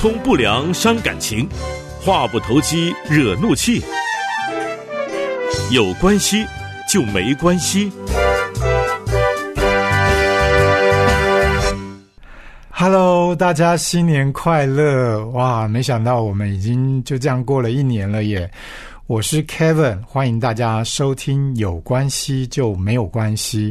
通不良伤感情，话不投机惹怒气。有关系就没关系。Hello，大家新年快乐！哇，没想到我们已经就这样过了一年了耶。我是 Kevin，欢迎大家收听《有关系就没有关系》。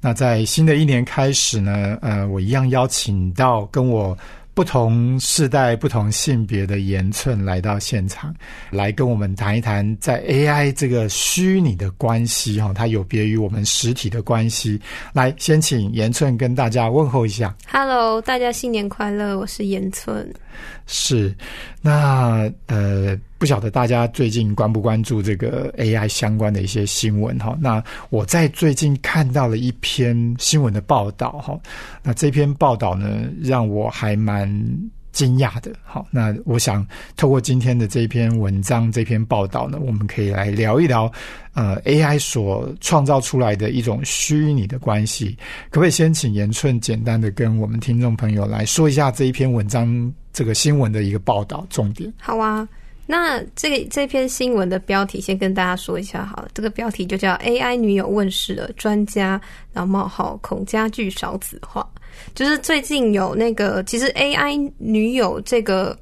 那在新的一年开始呢，呃，我一样邀请到跟我。不同世代、不同性别的言寸来到现场，来跟我们谈一谈在 AI 这个虚拟的关系哈，它有别于我们实体的关系。来，先请言寸跟大家问候一下。Hello，大家新年快乐！我是言寸。是，那呃，不晓得大家最近关不关注这个 AI 相关的一些新闻哈？那我在最近看到了一篇新闻的报道哈，那这篇报道呢，让我还蛮惊讶的。好，那我想透过今天的这篇文章、这篇报道呢，我们可以来聊一聊呃 AI 所创造出来的一种虚拟的关系。可不可以先请严寸简单的跟我们听众朋友来说一下这一篇文章？这个新闻的一个报道重点。好啊，那这这篇新闻的标题先跟大家说一下好了，这个标题就叫 “AI 女友问世了”，专家然后冒号孔家具少子化，就是最近有那个其实 AI 女友这个。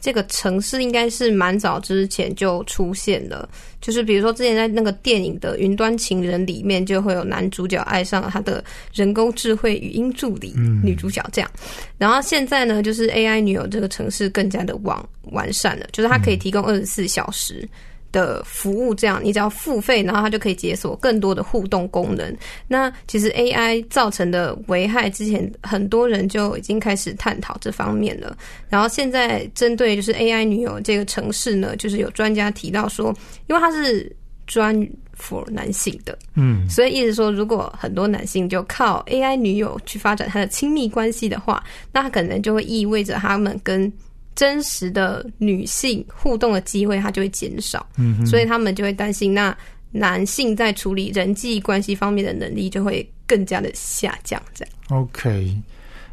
这个城市应该是蛮早之前就出现了，就是比如说之前在那个电影的《云端情人》里面，就会有男主角爱上了他的人工智慧语音助理女主角这样。然后现在呢，就是 AI 女友这个城市更加的完完善了，就是它可以提供二十四小时。的服务，这样你只要付费，然后它就可以解锁更多的互动功能。那其实 AI 造成的危害，之前很多人就已经开始探讨这方面了。然后现在针对就是 AI 女友这个城市呢，就是有专家提到说，因为它是专 for 男性的，嗯，所以意思说，如果很多男性就靠 AI 女友去发展他的亲密关系的话，那可能就会意味着他们跟真实的女性互动的机会，它就会减少，嗯，所以他们就会担心，那男性在处理人际关系方面的能力就会更加的下降。这样，OK，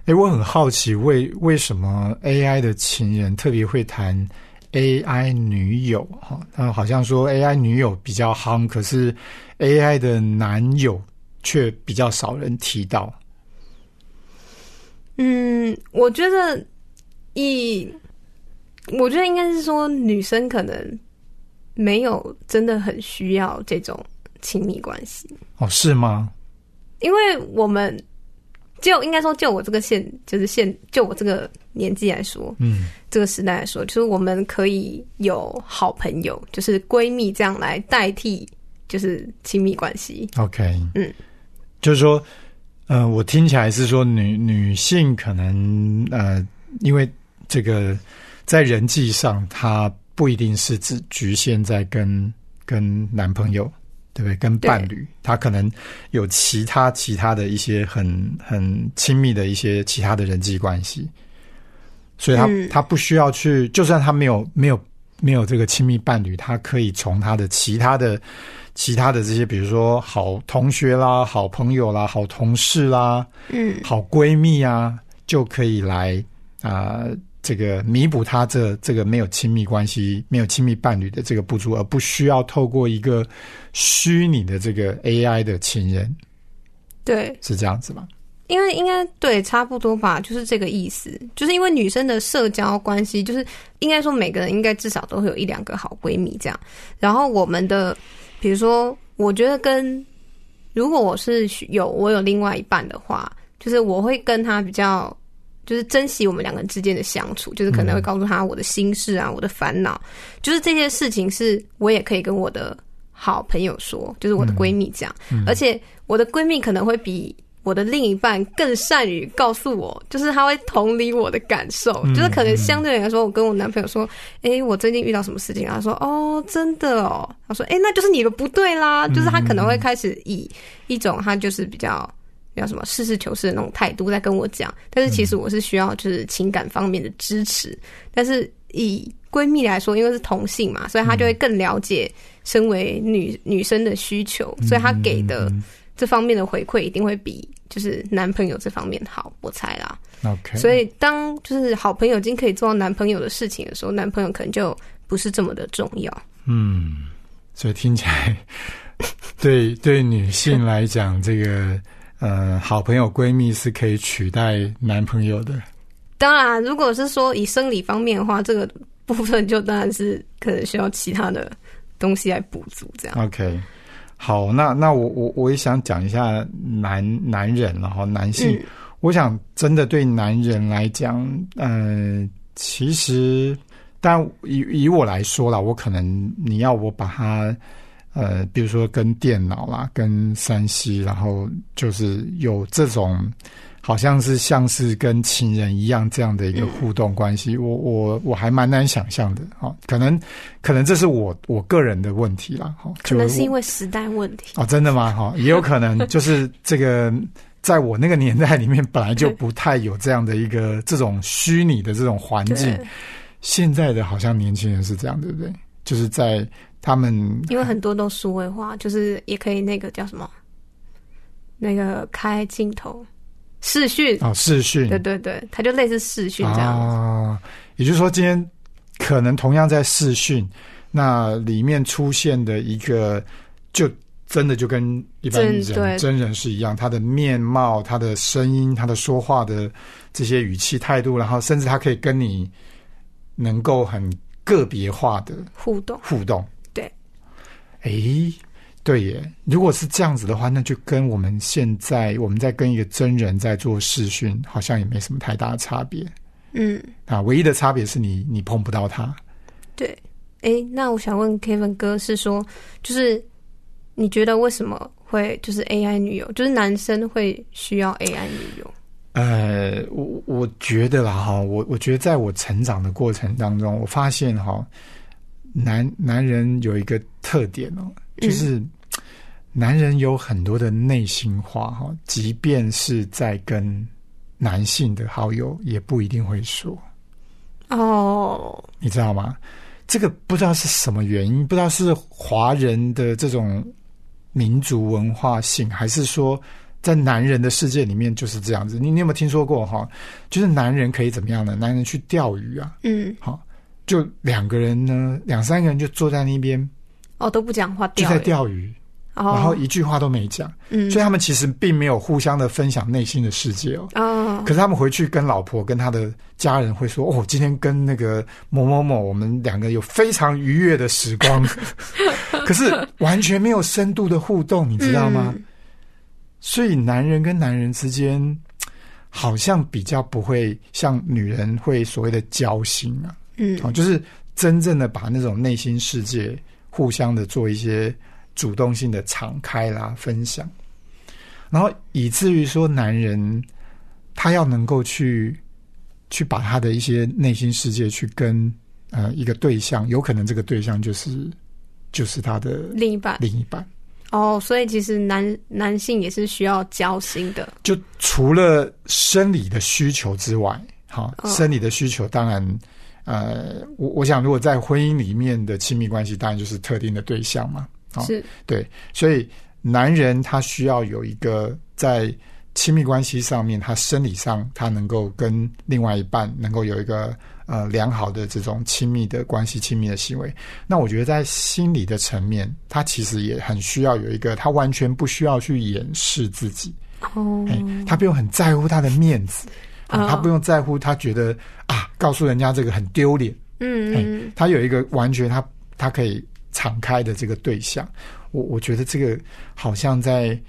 哎，我很好奇，为为什么 AI 的情人特别会谈 AI 女友？哈，他好像说 AI 女友比较夯，可是 AI 的男友却比较少人提到。嗯，我觉得以我觉得应该是说，女生可能没有真的很需要这种亲密关系哦，是吗？因为我们就应该说，就我这个现就是现就我这个年纪来说，嗯，这个时代来说，就是我们可以有好朋友，就是闺蜜这样来代替，就是亲密关系。OK，嗯，就是说，呃，我听起来是说，女女性可能呃，因为这个。在人际上，他不一定是只局限在跟跟男朋友，对不对？跟伴侣，他可能有其他其他的一些很很亲密的一些其他的人际关系，所以他他不需要去，就算他没有没有没有这个亲密伴侣，他可以从他的其他的其他的这些，比如说好同学啦、好朋友啦、好同事啦、嗯、好闺蜜啊，就可以来啊。这个弥补他这这个没有亲密关系、没有亲密伴侣的这个不足，而不需要透过一个虚拟的这个 AI 的情人，对，是这样子吗？因为应该对，差不多吧，就是这个意思。就是因为女生的社交关系，就是应该说每个人应该至少都会有一两个好闺蜜这样。然后我们的，比如说，我觉得跟如果我是有我有另外一半的话，就是我会跟他比较。就是珍惜我们两个人之间的相处，就是可能会告诉他我的心事啊，我的烦恼，就是这些事情是我也可以跟我的好朋友说，就是我的闺蜜讲，而且我的闺蜜可能会比我的另一半更善于告诉我，就是他会同理我的感受，就是可能相对来说，我跟我男朋友说，哎，我最近遇到什么事情，他说，哦，真的哦，他说，哎，那就是你的不对啦，就是他可能会开始以一种他就是比较。叫什么实事求是的那种态度在跟我讲，但是其实我是需要就是情感方面的支持。但是以闺蜜来说，因为是同性嘛，所以她就会更了解身为女女生的需求，所以她给的这方面的回馈一定会比就是男朋友这方面好，我猜啦。OK，所以当就是好朋友已经可以做到男朋友的事情的时候，男朋友可能就不是这么的重要。嗯，所以听起来 对对女性来讲，这个呃好朋友闺蜜是可以取代男朋友的。当然，如果是说以生理方面的话，这个部分就当然是可能需要其他的东西来补足，这样。OK，好，那那我我我也想讲一下男男人，然后男性，嗯我想真的对男人来讲，呃，其实，但以以我来说啦，我可能你要我把它，呃，比如说跟电脑啦，跟山西，然后就是有这种。好像是像是跟情人一样这样的一个互动关系，我我我还蛮难想象的哈、哦，可能可能这是我我个人的问题啦，哈、哦，可能是因为为时代问题。哦，真的吗？哈、也有可能就是这个，在我那个年代里面本来就不太有这样的一个这种虚拟的这种环境，现在的好像年轻人是这样，对不对？就是在他们因为很多都数位化，就是也可以那个叫什么，那个开镜头视讯，哦视讯，对对对，它就类似视讯这样。啊，也就是说，今天可能同样在视讯，那里面出现的一个，就真的就跟一般真对人真人是一样，他的面貌、他的声音、他的说话的这些语气、态度，然后甚至他可以跟你能够很个别化的互动，互动。对，诶，对耶，如果是这样子的话，那就跟我们现在我们在跟一个真人在做视讯，好像也没什么太大的差别。嗯，啊，唯一的差别是你你碰不到他。对。哎，那我想问 Kevin 哥是说，就是你觉得为什么会就是 AI 女友，就是男生会需要 AI 女友？呃，我我觉得啦哈，我我觉得在我成长的过程当中，我发现哈，男男人有一个特点哦，就是男人有很多的内心话哈，即便是在跟男性的好友，也不一定会说。哦，你知道吗？这个不知道是什么原因，不知道是华人的这种民族文化性，还是说在男人的世界里面就是这样子。你你有没有听说过哈？就是男人可以怎么样呢？男人去钓鱼啊，嗯，好，就两个人呢，两三个人就坐在那边哦都不讲话，就在钓鱼，哦，然后一句话都没讲，嗯，所以他们其实并没有互相的分享内心的世界哦。哦，可是他们回去跟老婆、跟他的家人会说：“哦，今天跟那个某某某，我们两个有非常愉悦的时光。”可是完全没有深度的互动，你知道吗？嗯。所以男人跟男人之间，好像比较不会像女人会所谓的交心啊，嗯。哦，就是真正的把那种内心世界互相的做一些主动性的敞开啦、分享，然后以至于说男人他要能够去去把他的一些内心世界去跟呃一个对象，有可能这个对象就是就是他的另一半。另一半。哦，所以其实男男性也是需要交心的，就除了生理的需求之外，好，嗯。生理的需求当然，呃，我我想如果在婚姻里面的亲密关系，当然就是特定的对象嘛，好是对，所以男人他需要有一个在亲密关系上面，他生理上他能够跟另外一半能够有一个呃良好的这种亲密的关系、亲密的行为。那我觉得在心理的层面，他其实也很需要有一个，他完全不需要去掩饰自己。哦，哎，他不用很在乎他的面子，啊哦他不用在乎他觉得啊，告诉人家这个很丢脸。哎嗯。嗯，他有一个完全他他可以敞开的这个对象，我我觉得这个好像在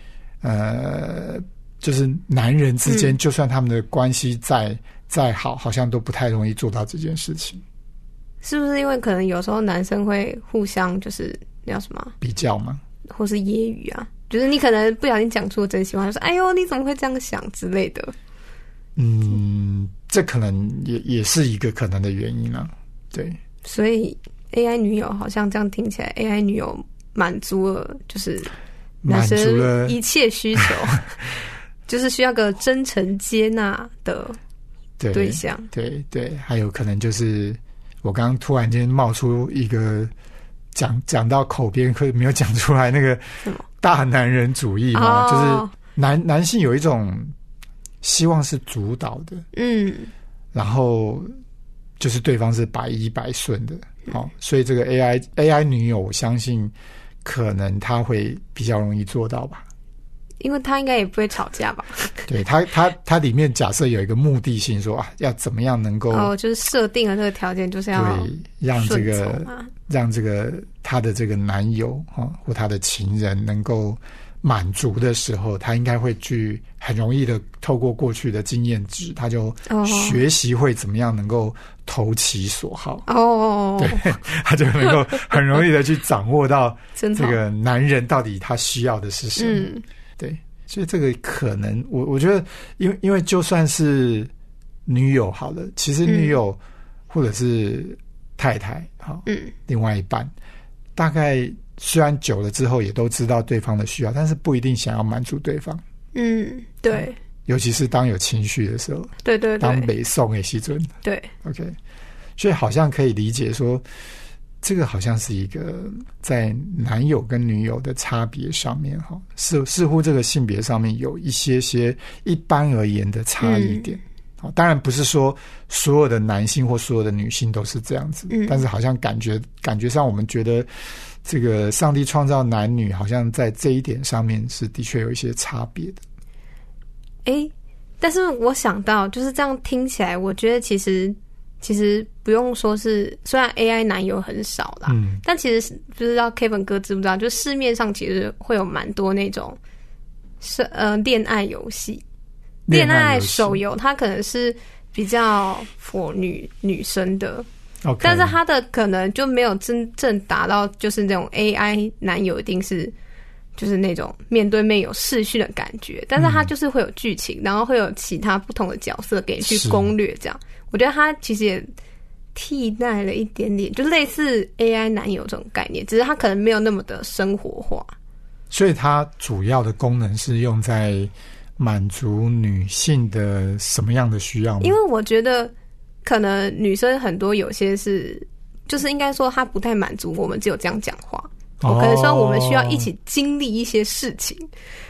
呃，就是男人之间，嗯。就算他们的关系再再好，好像都不太容易做到这件事情。是不是因为可能有时候男生会互相就是那叫什么，比较嘛，或是揶揄啊，就是你可能不小心讲出真心话，就说哎呦你怎么会这样想？之类的，嗯，这可能也也是一个可能的原因啊。对，所以 AI 女友好像这样听起来，AI 女友满足了就是男满足生了一切需求，就是需要个真诚接纳的对对象。对对，还有可能就是我刚刚突然间冒出一个讲讲到口边，可没有讲出来那个大男人主义嘛，哦就是男男性有一种希望是主导的，嗯然后就是对方是百依百顺的，好、所以这个 AI AI 女友，我相信可能他会比较容易做到吧。因为他应该也不会吵架吧？对他，他他里面假设有一个目的性说啊，要怎么样能够哦，就是设定了这个条件，就是要对让这个。让这个他的这个男友哈、或他的情人能够满足的时候，他应该会去很容易的透过过去的经验值，他就哦。学习会怎么样能够投其所好，哦，对 他就能够很容易的去掌握到。这个男人到底他需要的是什么。嗯。对，所以这个可能，我我觉得，因为因为就算是女友好了，其实女友或者是太太，好、嗯。另外一半，大概虽然久了之后也都知道对方的需要，但是不一定想要满足对方，嗯，对。尤其是当有情绪的时候，对对当对北宋给西尊对，，OK，所以好像可以理解说。这个好像是一个在男友跟女友的差别上面，哈，似似乎这个性别上面有一些些一般而言的差异点。好，当然不是说所有的男性或所有的女性都是这样子，嗯。但是好像感觉感觉上，我们觉得这个上帝创造男女，好像在这一点上面是的确有一些差别的。诶，但是我想到就是这样听起来，我觉得其实其实不用说是，虽然 AI 男友很少啦，嗯，但其实是不知道 Kevin 哥知不知道，就市面上其实会有蛮多那种是呃恋爱游戏、恋爱手游，它可能是比较 for 女女生的，，OK，但是他的可能就没有真正达到就是那种 AI 男友一定是就是那种面对面有视讯的感觉，但是他就是会有剧情，然后会有其他不同的角色给你去攻略，这样我觉得他其实也替代了一点点，就类似 AI 男友这种概念，只是它可能没有那么的生活化。所以它主要的功能是用在满足女性的什么样的需要吗？因为我觉得可能女生很多有些是，就是应该说她不太满足我们只有这样讲话，哦。我可能说我们需要一起经历一些事情，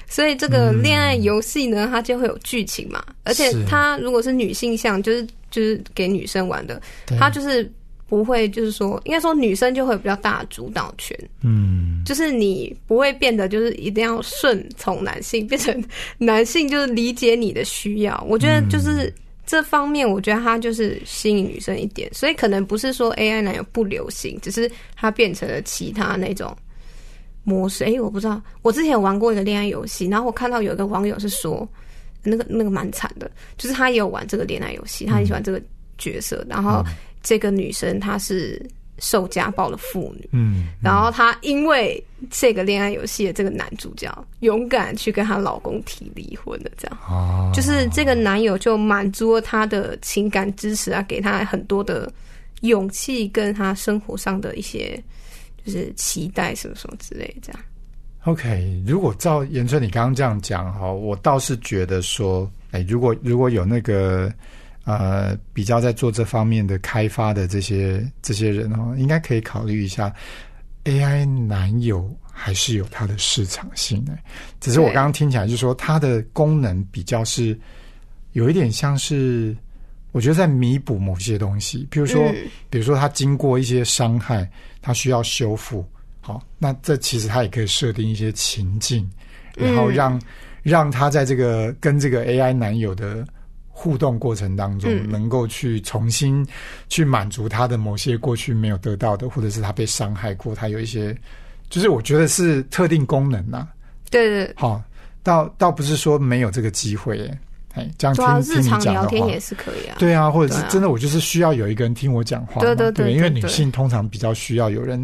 所以这个恋爱游戏呢，它就会有剧情嘛，而且它如果是女性向，就是就是给女生玩的，它就是不会就是说，应该说女生就会有比较大的主导权，嗯，就是你不会变得就是一定要顺从男性，变成男性就是理解你的需要。我觉得就是这方面，我觉得他就是吸引女生一点，所以可能不是说 AI 男友不流行，只是他变成了其他那种模式。哎，我不知道，我之前有玩过一个恋爱游戏，然后我看到有一个网友是说，那个那个蛮惨的，就是他也有玩这个恋爱游戏，他很喜欢这个角色，然后这个女生她是受家暴的妇女。嗯，然后她因为这个恋爱游戏的这个男主角勇敢去跟她老公提离婚的，这样。哦，就是这个男友就满足了她的情感支持啊，给她很多的勇气，跟她生活上的一些就是期待什么什么之类的，这样。OK，如果照严春你刚刚这样讲哈，我倒是觉得说，哎，如果如果有那个呃比较在做这方面的开发的这些这些人哦，应该可以考虑一下 AI 男友还是有它的市场性的。只是我刚刚听起来就是说，它的功能比较是有一点像是，我觉得在弥补某些东西，比如说。嗯比如说他经过一些伤害，他需要修复，好，那这其实他也可以设定一些情境，然后让、让他在这个跟这个 AI 男友的互动过程当中，嗯。能够去重新去满足他的某些过去没有得到的，或者是他被伤害过，他有一些，就是我觉得是特定功能呐、对对，对。好，倒倒不是说没有这个机会耶，哎，这样听听你讲的话。聊天也。是可以啊。对啊，或者是真的，我就是需要有一个人听我讲话嘛，对对对对？因为女性通常比较需要有人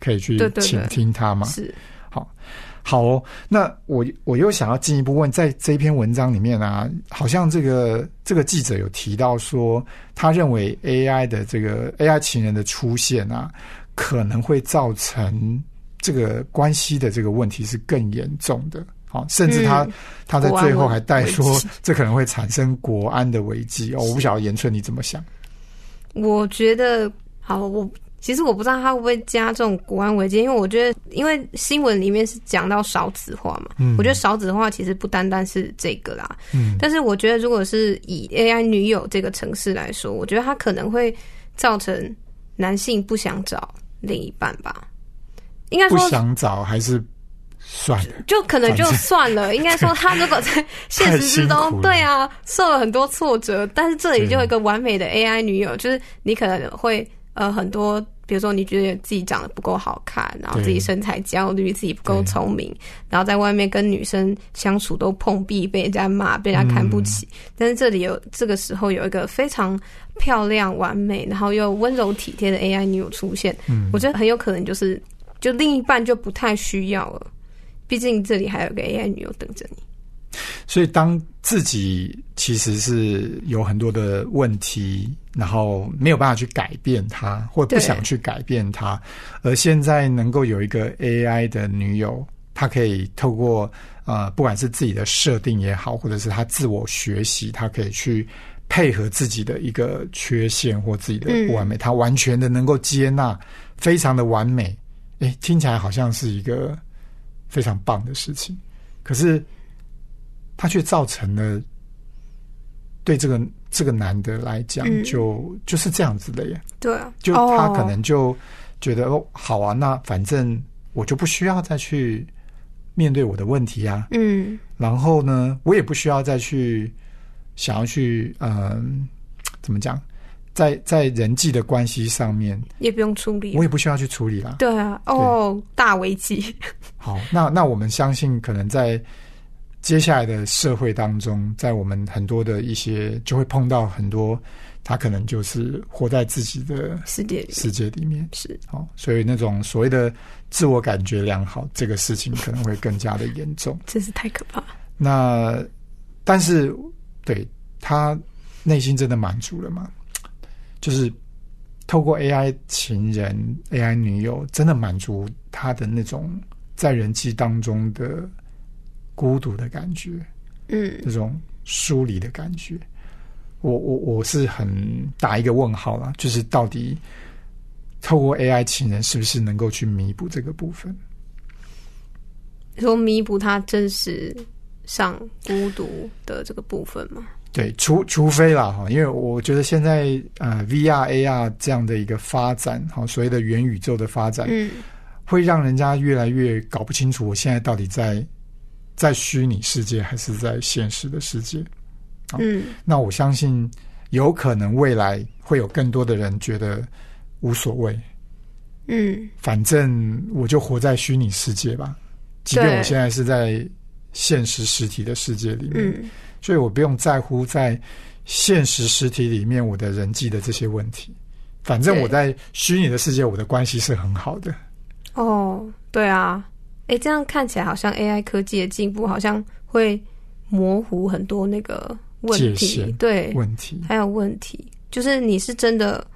可以去倾听她嘛。是。好哦，那我我又想要进一步问，在这一篇文章里面啊，好像这个这个记者有提到说，他认为 AI 的这个 AI 情人的出现啊，可能会造成这个关系的这个问题是更严重的。好，甚至他、嗯他在最后还带说这可能会产生国安的危机哦。我不晓得严春你怎么想？我觉得好，我其实我不知道他会不会加这种国安危机，因为我觉得，因为新闻里面是讲到少子化嘛，嗯。我觉得少子化其实不单单是这个啦，嗯。但是我觉得如果是以 AI 女友这个城市来说，我觉得它可能会造成男性不想找另一半吧，应该不说想找还是算了，就可能就算了，应该说他如果在现实之中，对啊，受了很多挫折，但是这里就有一个完美的 AI 女友，就是你可能会呃很多，比如说你觉得自己长得不够好看，然后自己身材焦虑，自己不够聪明，然后在外面跟女生相处都碰壁，被人家骂，被人家看不起。嗯但是这里有这个时候有一个非常漂亮、完美，然后又温柔体贴的 AI 女友出现，嗯我觉得很有可能就是就另一半就不太需要了。毕竟这里还有个 AI 女友等着你。所以当自己其实是有很多的问题，然后没有办法去改变它，或不想去改变它，而现在能够有一个 AI 的女友，她可以透过呃，不管是自己的设定也好，或者是她自我学习，她可以去配合自己的一个缺陷或自己的不完美，她完全的能够接纳，非常的完美。诶，听起来好像是一个非常棒的事情，可是他却造成了对这个这个男的来讲，嗯就就是这样子的耶。对啊，就他可哦能就觉得哦，好啊，那反正我就不需要再去面对我的问题啊，嗯然后呢，我也不需要再去想要去嗯、怎么讲，在在人际的关系上面，也不用处理我。也不需要去处理啦。对啊，哦，大危机。好，那那我们相信，可能在接下来的社会当中，在我们很多的一些，就会碰到很多，他可能就是活在自己的世界里世界里面。是哦，所以那种所谓的自我感觉良好，这个事情可能会更加的严重。真是太可怕。那但是对他内心真的满足了吗？就是透过 AI 情人、AI 女友，真的满足他的那种在人际当中的孤独的感觉，嗯这种疏离的感觉。我我我是很打一个问号啦，就是到底透过 AI 情人是不是能够去弥补这个部分？说弥补他真实上孤独的这个部分嘛？对，除除非啦哈，因为我觉得现在呃 VR、AR 这样的一个发展，哈，所谓的元宇宙的发展，嗯会让人家越来越搞不清楚我现在到底在在虚拟世界还是在现实的世界。嗯。那我相信有可能未来会有更多的人觉得无所谓，嗯。反正我就活在虚拟世界吧，即便我现在是在现实实体的世界里面，嗯，所以我不用在乎在现实实体里面我的人际的这些问题。反正我在虚拟的世界，我的关系是很好的。哦，对啊，诶，这样看起来好像 AI 科技的进步好像会模糊很多那个问题，对，问题还有问题，就是你是真的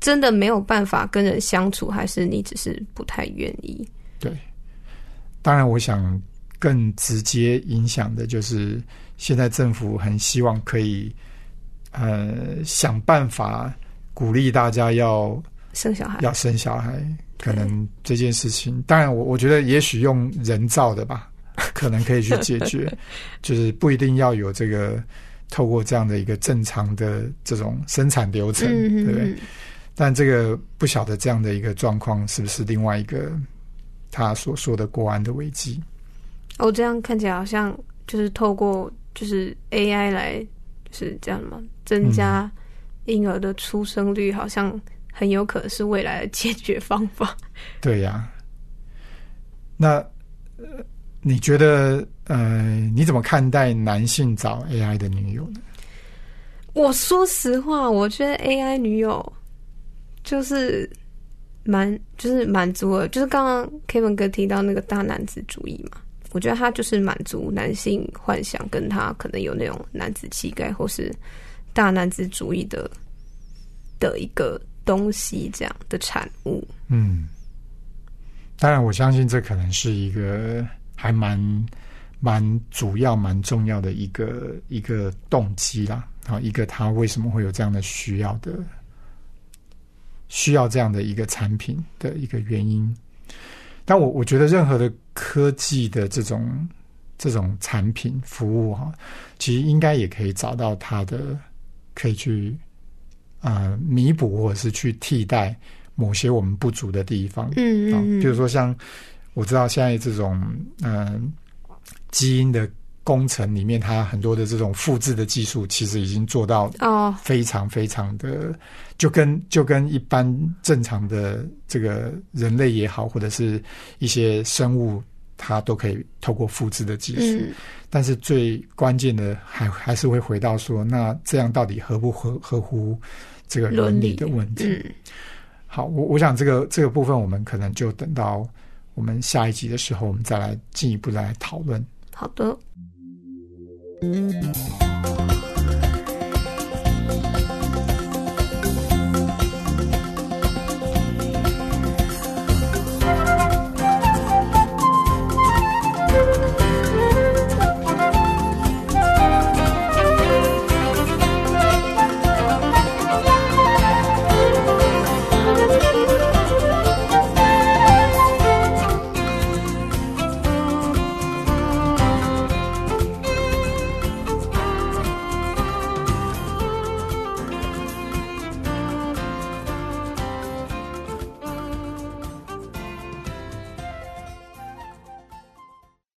真的没有办法跟人相处，还是你只是不太愿意？对，当然，我想更直接影响的就是现在政府很希望可以呃想办法鼓励大家要生小孩，要生小孩。可能这件事情，当然我我觉得也许用人造的吧，可能可以去解决，就是不一定要有这个透过这样的一个正常的这种生产流程，嗯对不对？嗯但这个不晓得这样的一个状况是不是另外一个他所说的国安的危机？哦，这样看起来好像就是透过就是 AI 来就是这样嘛，增加婴儿的出生率，好像很有可能是未来的解决方法。对呀、那呃，你觉得呃，你怎么看待男性找 AI 的女友呢？我说实话，我觉得 AI 女友就是蛮就是满足了，就是刚刚 Kevin 哥提到那个大男子主义嘛，我觉得他就是满足男性幻想，跟他可能有那种男子气概或是大男子主义的的一个东西，这样的产物。嗯，当然，我相信这可能是一个还蛮蛮主要、蛮重要的一个一个动机啦。啊，一个他为什么会有这样的需要的需要这样的一个产品的一个原因。但我我觉得任何的科技的这种这种产品服务哈，其实应该也可以找到它的可以去呃弥补或者是去替代某些我们不足的地方。嗯啊，嗯，比如说像我知道现在这种嗯、呃基因的工程里面，它很多的这种复制的技术，其实已经做到哦，非常非常的，就跟就跟一般正常的这个人类也好，或者是一些生物，它都可以透过复制的技术。嗯但是最关键的还还是会回到说，那这样到底合不合合乎这个伦理的问题？嗯，好，我我想这个这个部分，我们可能就等到我们下一集的时候，我们再来进一步来讨论。好的。